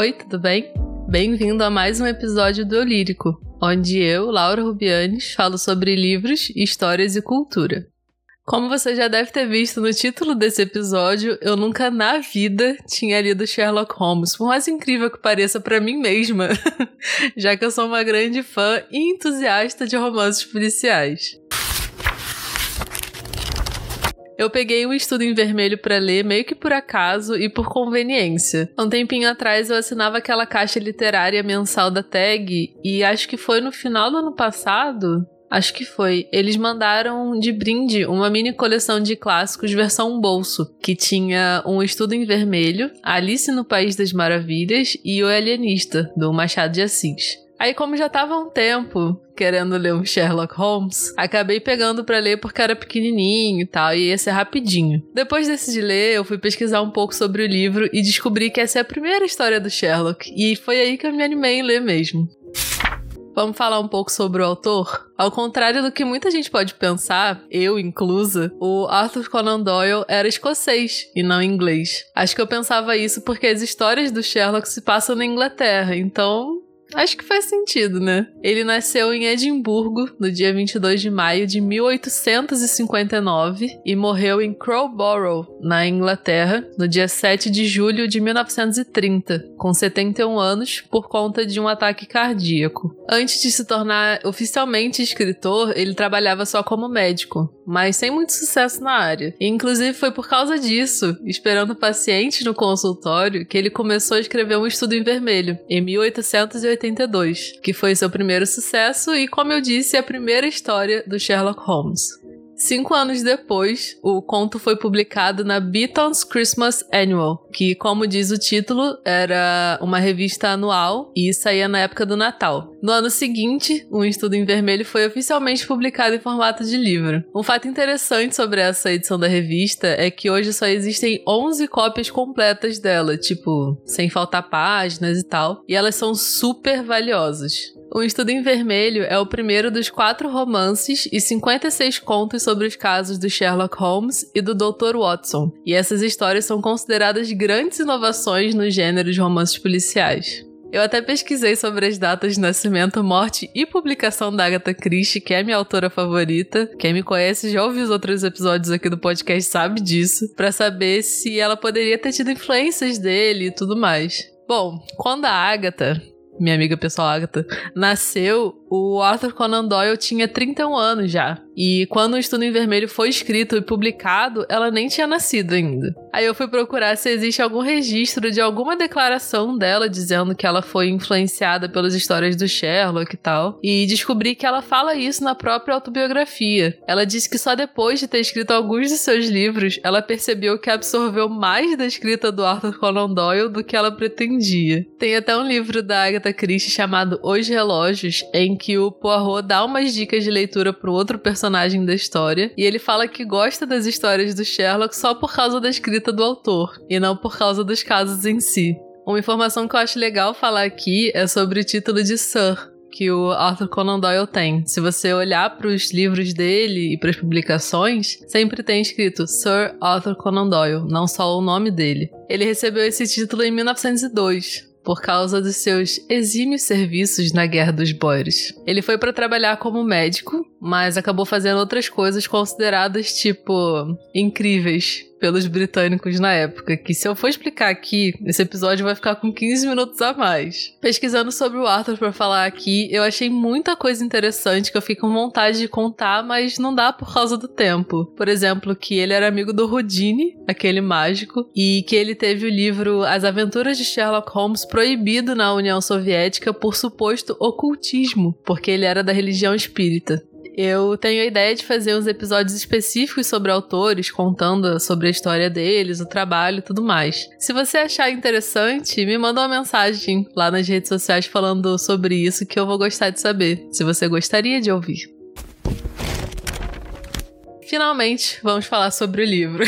Oi, tudo bem? Bem-vindo a mais um episódio do Eu Lírico, onde eu, Laura Rubianes, falo sobre livros, histórias e cultura. Como você já deve ter visto no título desse episódio, eu nunca na vida tinha lido Sherlock Holmes, por mais incrível que pareça para mim mesma, já que eu sou uma grande fã e entusiasta de romances policiais. Eu peguei um estudo em vermelho para ler meio que por acaso e por conveniência. Um tempinho atrás eu assinava aquela caixa literária mensal da Tag e acho que foi no final do ano passado. Acho que foi. Eles mandaram de brinde uma mini coleção de clássicos versão bolso, que tinha um estudo em vermelho, Alice no País das Maravilhas e O Alienista, do Machado de Assis. Aí, como já tava um tempo querendo ler um Sherlock Holmes, acabei pegando para ler porque era pequenininho e tal, e ia ser rapidinho. Depois desse de ler, eu fui pesquisar um pouco sobre o livro e descobri que essa é a primeira história do Sherlock, e foi aí que eu me animei em ler mesmo. Vamos falar um pouco sobre o autor? Ao contrário do que muita gente pode pensar, eu inclusa, o Arthur Conan Doyle era escocês e não inglês. Acho que eu pensava isso porque as histórias do Sherlock se passam na Inglaterra, então Acho que faz sentido, né? Ele nasceu em Edimburgo no dia 22 de maio de 1859 e morreu em Crowborough, na Inglaterra, no dia 7 de julho de 1930, com 71 anos, por conta de um ataque cardíaco. Antes de se tornar oficialmente escritor, ele trabalhava só como médico, mas sem muito sucesso na área. E, inclusive foi por causa disso, esperando pacientes no consultório, que ele começou a escrever um estudo em vermelho, em 1880 1982, que foi seu primeiro sucesso e, como eu disse, a primeira história do Sherlock Holmes. Cinco anos depois, o conto foi publicado na Beaton's Christmas Annual, que, como diz o título, era uma revista anual e saía na época do Natal. No ano seguinte, um estudo em vermelho foi oficialmente publicado em formato de livro. Um fato interessante sobre essa edição da revista é que hoje só existem 11 cópias completas dela, tipo, sem faltar páginas e tal, e elas são super valiosas. O Estudo em Vermelho é o primeiro dos quatro romances e 56 contos sobre os casos do Sherlock Holmes e do Dr. Watson, e essas histórias são consideradas grandes inovações no gênero de romances policiais. Eu até pesquisei sobre as datas de nascimento, morte e publicação da Agatha Christie, que é minha autora favorita. Quem me conhece já ouviu os outros episódios aqui do podcast sabe disso, para saber se ela poderia ter tido influências dele e tudo mais. Bom, quando a Agatha minha amiga pessoal Agatha, nasceu, o Arthur Conan Doyle tinha 31 anos já. E quando o Estudo em Vermelho foi escrito e publicado, ela nem tinha nascido ainda. Aí eu fui procurar se existe algum registro de alguma declaração dela dizendo que ela foi influenciada pelas histórias do Sherlock e tal. E descobri que ela fala isso na própria autobiografia. Ela disse que só depois de ter escrito alguns de seus livros, ela percebeu que absorveu mais da escrita do Arthur Conan Doyle do que ela pretendia. Tem até um livro da Agatha Christie chamado Os Relógios, em que o Poirot dá umas dicas de leitura para outro personagem da história, e ele fala que gosta das histórias do Sherlock só por causa da escrita do autor, e não por causa dos casos em si. Uma informação que eu acho legal falar aqui é sobre o título de Sir, que o Arthur Conan Doyle tem. Se você olhar para os livros dele e para as publicações, sempre tem escrito Sir Arthur Conan Doyle, não só o nome dele. Ele recebeu esse título em 1902, por causa dos seus exímios serviços na Guerra dos Boers. Ele foi para trabalhar como médico, mas acabou fazendo outras coisas consideradas tipo incríveis pelos britânicos na época, que se eu for explicar aqui, esse episódio vai ficar com 15 minutos a mais. Pesquisando sobre o Arthur para falar aqui, eu achei muita coisa interessante que eu fico com vontade de contar, mas não dá por causa do tempo. Por exemplo, que ele era amigo do Houdini, aquele mágico, e que ele teve o livro As Aventuras de Sherlock Holmes proibido na União Soviética por suposto ocultismo, porque ele era da religião espírita. Eu tenho a ideia de fazer uns episódios específicos sobre autores, contando sobre a história deles, o trabalho e tudo mais. Se você achar interessante, me manda uma mensagem lá nas redes sociais falando sobre isso que eu vou gostar de saber, se você gostaria de ouvir. Finalmente, vamos falar sobre o livro.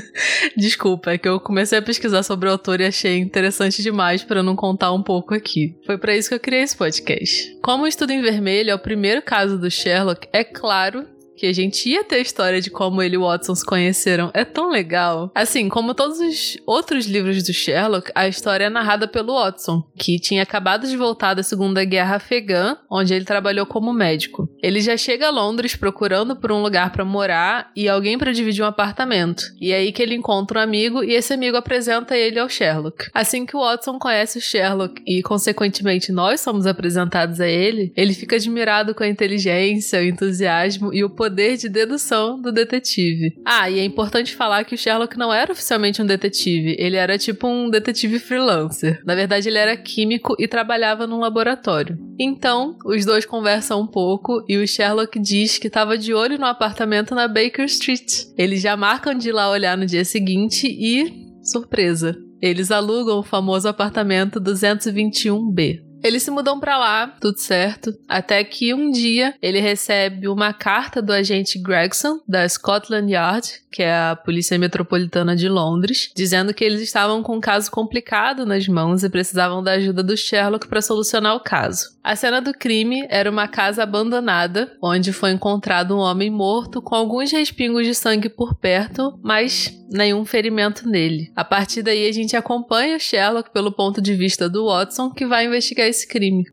Desculpa, é que eu comecei a pesquisar sobre o autor e achei interessante demais para não contar um pouco aqui. Foi para isso que eu criei esse podcast. Como o Estudo em Vermelho é o primeiro caso do Sherlock, é claro que a gente ia ter a história de como ele e o Watson se conheceram. É tão legal. Assim, como todos os outros livros do Sherlock, a história é narrada pelo Watson, que tinha acabado de voltar da Segunda Guerra Afegã, onde ele trabalhou como médico. Ele já chega a Londres procurando por um lugar para morar e alguém para dividir um apartamento. E é aí que ele encontra um amigo e esse amigo apresenta ele ao Sherlock. Assim que o Watson conhece o Sherlock e, consequentemente, nós somos apresentados a ele, ele fica admirado com a inteligência, o entusiasmo e o poder de dedução do detetive. Ah, e é importante falar que o Sherlock não era oficialmente um detetive, ele era tipo um detetive freelancer. Na verdade, ele era químico e trabalhava num laboratório. Então, os dois conversam um pouco e o Sherlock diz que estava de olho no apartamento na Baker Street. Eles já marcam de ir lá olhar no dia seguinte e. surpresa! Eles alugam o famoso apartamento 221B. Eles se mudam para lá, tudo certo, até que um dia ele recebe uma carta do agente Gregson, da Scotland Yard, que é a Polícia Metropolitana de Londres, dizendo que eles estavam com um caso complicado nas mãos e precisavam da ajuda do Sherlock para solucionar o caso. A cena do crime era uma casa abandonada, onde foi encontrado um homem morto com alguns respingos de sangue por perto, mas nenhum ferimento nele. A partir daí a gente acompanha Sherlock pelo ponto de vista do Watson, que vai investigar esse crime.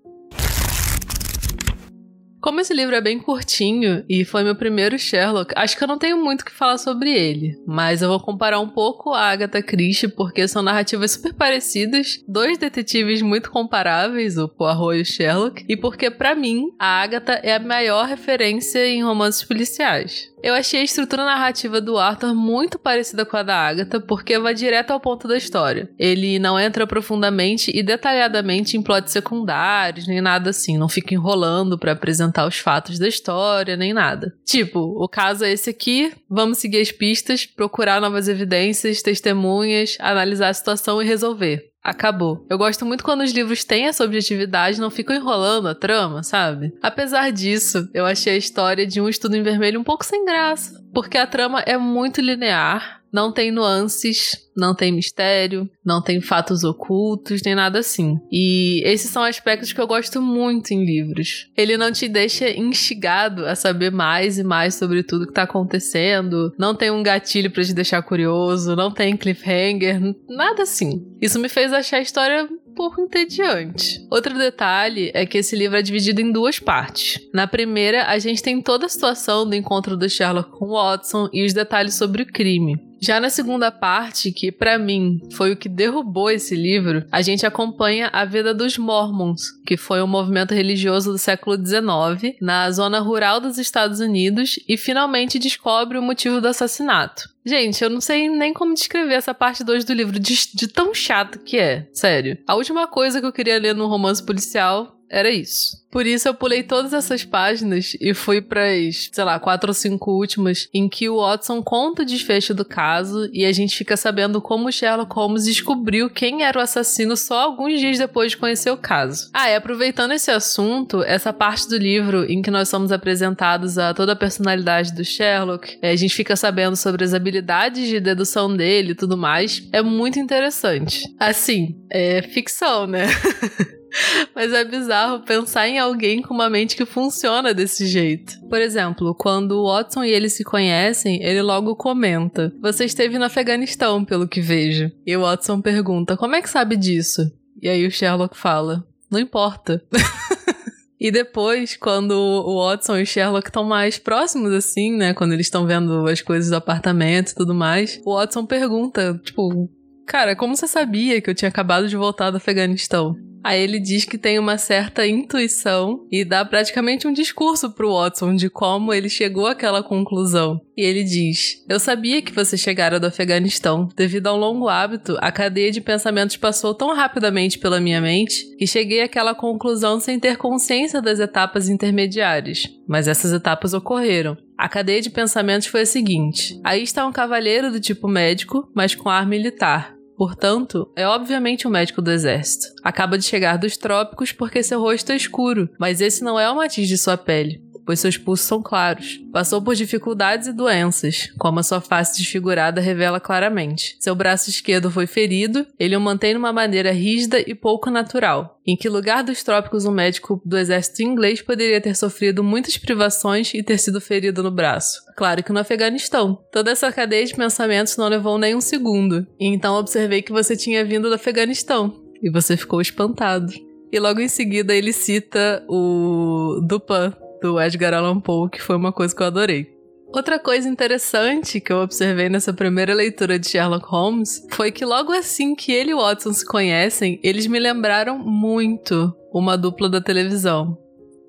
Como esse livro é bem curtinho e foi meu primeiro Sherlock, acho que eu não tenho muito o que falar sobre ele, mas eu vou comparar um pouco a Agatha Christie porque são narrativas super parecidas, dois detetives muito comparáveis, o Poirot e o Sherlock, e porque para mim a Agatha é a maior referência em romances policiais. Eu achei a estrutura narrativa do Arthur muito parecida com a da Agatha, porque vai direto ao ponto da história. Ele não entra profundamente e detalhadamente em plots secundários, nem nada assim, não fica enrolando para apresentar os fatos da história, nem nada. Tipo, o caso é esse aqui, vamos seguir as pistas, procurar novas evidências, testemunhas, analisar a situação e resolver acabou. Eu gosto muito quando os livros têm essa objetividade, não ficam enrolando a trama, sabe? Apesar disso, eu achei a história de Um Estudo em Vermelho um pouco sem graça, porque a trama é muito linear não tem nuances, não tem mistério, não tem fatos ocultos, nem nada assim. E esses são aspectos que eu gosto muito em livros. Ele não te deixa instigado a saber mais e mais sobre tudo que tá acontecendo, não tem um gatilho para te deixar curioso, não tem cliffhanger, nada assim. Isso me fez achar a história pouco entediante. Outro detalhe é que esse livro é dividido em duas partes. Na primeira, a gente tem toda a situação do encontro do Sherlock com Watson e os detalhes sobre o crime. Já na segunda parte, que para mim foi o que derrubou esse livro, a gente acompanha a vida dos Mormons, que foi um movimento religioso do século XIX na zona rural dos Estados Unidos e finalmente descobre o motivo do assassinato. Gente, eu não sei nem como descrever essa parte 2 do livro, de, de tão chato que é, sério. A última coisa que eu queria ler num romance policial era isso. Por isso eu pulei todas essas páginas e fui para as, sei lá, quatro ou cinco últimas em que o Watson conta o desfecho do caso e a gente fica sabendo como Sherlock Holmes descobriu quem era o assassino só alguns dias depois de conhecer o caso. Ah, e aproveitando esse assunto, essa parte do livro em que nós somos apresentados a toda a personalidade do Sherlock, é, a gente fica sabendo sobre as habilidades de dedução dele e tudo mais, é muito interessante. Assim, é ficção, né? Mas é bizarro pensar em alguém com uma mente que funciona desse jeito. Por exemplo, quando o Watson e ele se conhecem, ele logo comenta: Você esteve no Afeganistão, pelo que vejo. E o Watson pergunta: Como é que sabe disso? E aí o Sherlock fala: Não importa. E depois, quando o Watson e o Sherlock estão mais próximos, assim, né? Quando eles estão vendo as coisas do apartamento e tudo mais, o Watson pergunta, tipo, cara, como você sabia que eu tinha acabado de voltar do Afeganistão? Aí ele diz que tem uma certa intuição e dá praticamente um discurso pro Watson de como ele chegou àquela conclusão. E ele diz: Eu sabia que você chegara do Afeganistão. Devido a um longo hábito, a cadeia de pensamentos passou tão rapidamente pela minha mente que cheguei àquela conclusão sem ter consciência das etapas intermediárias. Mas essas etapas ocorreram. A cadeia de pensamentos foi a seguinte: aí está um cavalheiro do tipo médico, mas com ar militar. Portanto, é obviamente um médico do exército. Acaba de chegar dos trópicos porque seu rosto é escuro, mas esse não é o matiz de sua pele. Pois seus pulsos são claros. Passou por dificuldades e doenças, como a sua face desfigurada revela claramente. Seu braço esquerdo foi ferido, ele o mantém de uma maneira rígida e pouco natural. Em que lugar dos trópicos um médico do exército inglês poderia ter sofrido muitas privações e ter sido ferido no braço? Claro que no Afeganistão. Toda essa cadeia de pensamentos não levou nem um segundo. E então observei que você tinha vindo do Afeganistão. E você ficou espantado. E logo em seguida ele cita o Dupin, do Edgar Allan Poe, que foi uma coisa que eu adorei. Outra coisa interessante que eu observei nessa primeira leitura de Sherlock Holmes foi que logo assim que ele e Watson se conhecem, eles me lembraram muito uma dupla da televisão.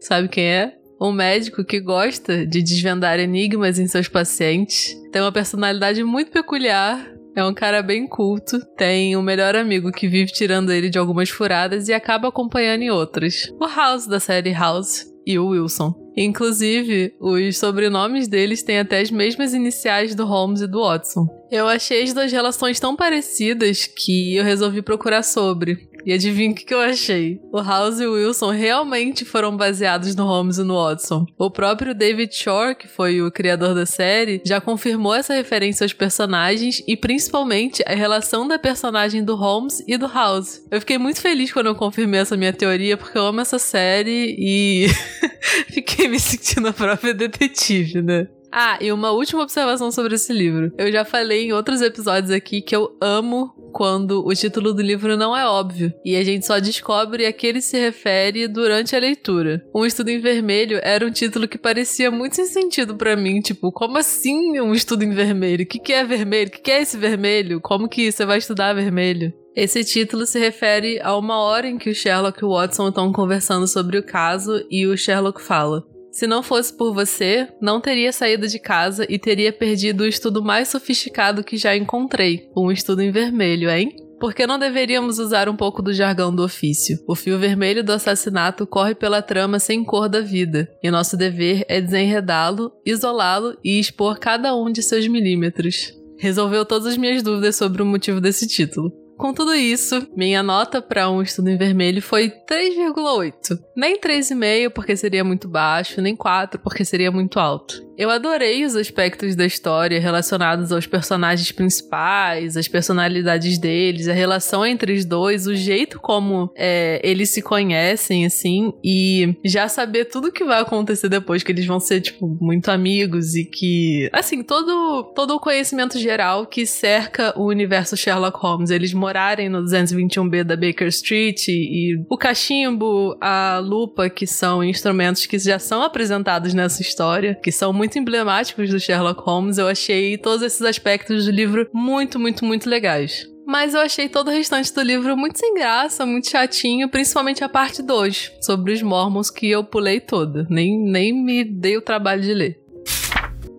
Sabe quem é? um médico que gosta de desvendar enigmas em seus pacientes. Tem uma personalidade muito peculiar. É um cara bem culto. Tem um melhor amigo que vive tirando ele de algumas furadas e acaba acompanhando em outras. O House da série House e o Wilson. Inclusive, os sobrenomes deles têm até as mesmas iniciais do Holmes e do Watson. Eu achei as duas relações tão parecidas que eu resolvi procurar sobre. E adivinha o que, eu achei? O House e o Wilson realmente foram baseados no Holmes e no Watson. O próprio David Shore, que foi o criador da série, já confirmou essa referência aos personagens e principalmente a relação da personagem do Holmes e do House. Eu fiquei muito feliz quando eu confirmei essa minha teoria, porque eu amo essa série e fiquei me sentindo a própria detetive, né? Ah, e uma última observação sobre esse livro. Eu já falei em outros episódios aqui que eu amo quando o título do livro não é óbvio e a gente só descobre a que ele se refere durante a leitura. Um estudo em vermelho era um título que parecia muito sem sentido para mim, tipo, como assim um estudo em vermelho? O que, que é vermelho? O que, que é esse vermelho? Como que você vai estudar vermelho? Esse título se refere a uma hora em que o Sherlock e o Watson estão conversando sobre o caso e o Sherlock fala: se não fosse por você, não teria saído de casa e teria perdido o estudo mais sofisticado que já encontrei, um estudo em vermelho, hein? Por que não deveríamos usar um pouco do jargão do ofício? O fio vermelho do assassinato corre pela trama sem cor da vida, e nosso dever é desenredá-lo, isolá-lo e expor cada um de seus milímetros. Resolveu todas as minhas dúvidas sobre o motivo desse título. Com tudo isso, minha nota para um estudo em vermelho foi 3,8. Nem 3,5 porque seria muito baixo, nem 4 porque seria muito alto. Eu adorei os aspectos da história relacionados aos personagens principais, as personalidades deles, a relação entre os dois, o jeito como é, eles se conhecem, assim, e já saber tudo o que vai acontecer depois, que eles vão ser, tipo, muito amigos e que. Assim, todo, todo o conhecimento geral que cerca o universo Sherlock Holmes. Eles morarem no 221B da Baker Street e, e o cachimbo, a lupa, que são instrumentos que já são apresentados nessa história, que são muito muito emblemáticos do Sherlock Holmes. Eu achei todos esses aspectos do livro muito, muito, muito legais. Mas eu achei todo o restante do livro muito sem graça, muito chatinho, principalmente a parte 2, sobre os Mormons, que eu pulei toda. Nem, nem me dei o trabalho de ler.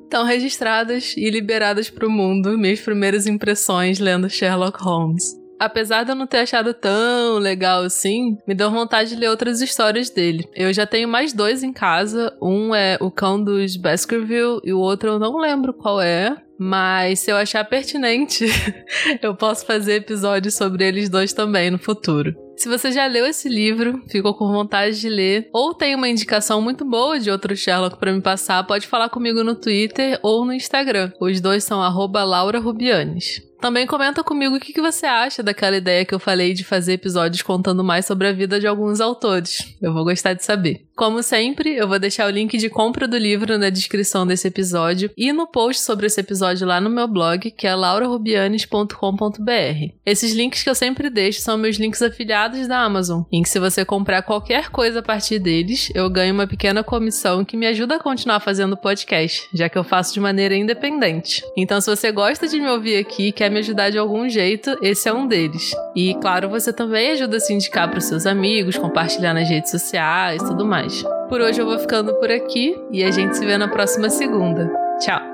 Então, registradas e liberadas para o mundo, minhas primeiras impressões lendo Sherlock Holmes apesar de eu não ter achado tão legal assim, me deu vontade de ler outras histórias dele. Eu já tenho mais dois em casa. Um é O Cão dos Baskerville e o outro eu não lembro qual é. Mas se eu achar pertinente, eu posso fazer episódios sobre eles dois também no futuro. Se você já leu esse livro, ficou com vontade de ler, ou tem uma indicação muito boa de outro Sherlock para me passar, pode falar comigo no Twitter ou no Instagram. Os dois são @laurarubianes. Também comenta comigo o que, que você acha daquela ideia que eu falei de fazer episódios contando mais sobre a vida de alguns autores. Eu vou gostar de saber. Como sempre, eu vou deixar o link de compra do livro na descrição desse episódio e no post sobre esse episódio lá no meu blog, que é laurarubianes.com.br. Esses links que eu sempre deixo são meus links afiliados da Amazon, em que se você comprar qualquer coisa a partir deles, eu ganho uma pequena comissão que me ajuda a continuar fazendo podcast, já que eu faço de maneira independente. Então, se você gosta de me ouvir aqui quer me ajudar de algum jeito, esse é um deles. E claro, você também ajuda a se indicar para os seus amigos, compartilhar nas redes sociais, tudo mais. Por hoje eu vou ficando por aqui e a gente se vê na próxima segunda. Tchau!